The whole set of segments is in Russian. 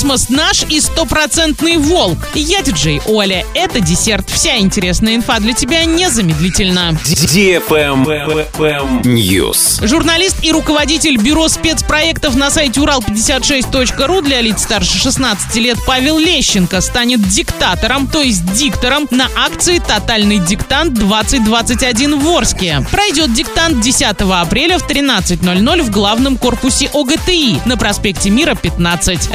Космос наш и стопроцентный волк. Я диджей Оля. Это десерт. Вся интересная инфа для тебя незамедлительно. News. Журналист и руководитель бюро спецпроектов на сайте урал56.ру для лиц старше 16 лет Павел Лещенко станет диктатором, то есть диктором на акции «Тотальный диктант 2021» в Орске. Пройдет диктант 10 апреля в 13.00 в главном корпусе ОГТИ на проспекте Мира 15.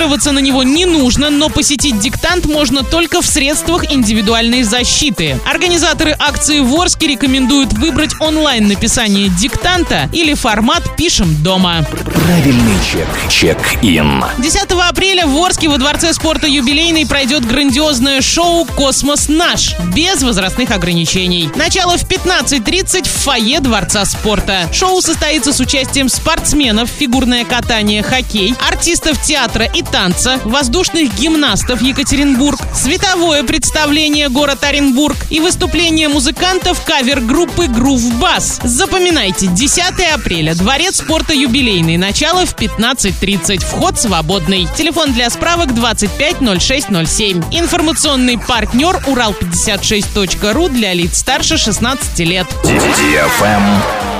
Регистрироваться на него не нужно, но посетить диктант можно только в средствах индивидуальной защиты. Организаторы акции в Орске рекомендуют выбрать онлайн написание диктанта или формат «Пишем дома». Правильный чек. Check-in. 10 апреля в Орске во Дворце спорта «Юбилейный» пройдет грандиозное шоу «Космос наш» без возрастных ограничений. Начало в 15.30 в фойе Дворца спорта. Шоу состоится с участием спортсменов, фигурное катание, хоккей, артистов театра и танца, воздушных гимнастов Екатеринбург, световое представление город Оренбург и выступление музыкантов кавер-группы Groove Bass. Запоминайте, 10 апреля, Дворец спорта «Юбилейный», начало в 15.30, вход свободный. Телефон для справок 250607. Информационный партнер Урал56.ру для лиц старше 16 лет.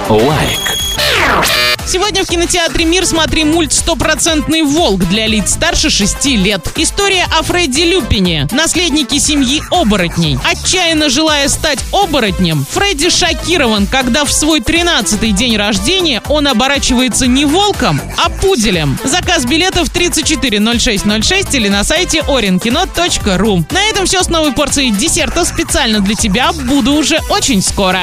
Лайк. Сегодня в кинотеатре «Мир» смотри мульт «Стопроцентный волк» для лиц старше 6 лет. История о Фредди Люпине, наследнике семьи оборотней. Отчаянно желая стать оборотнем, Фредди шокирован, когда в свой 13-й день рождения он оборачивается не волком, а пуделем. Заказ билетов 340606 или на сайте orinkino.ru. На этом все с новой порцией десерта специально для тебя. Буду уже очень скоро.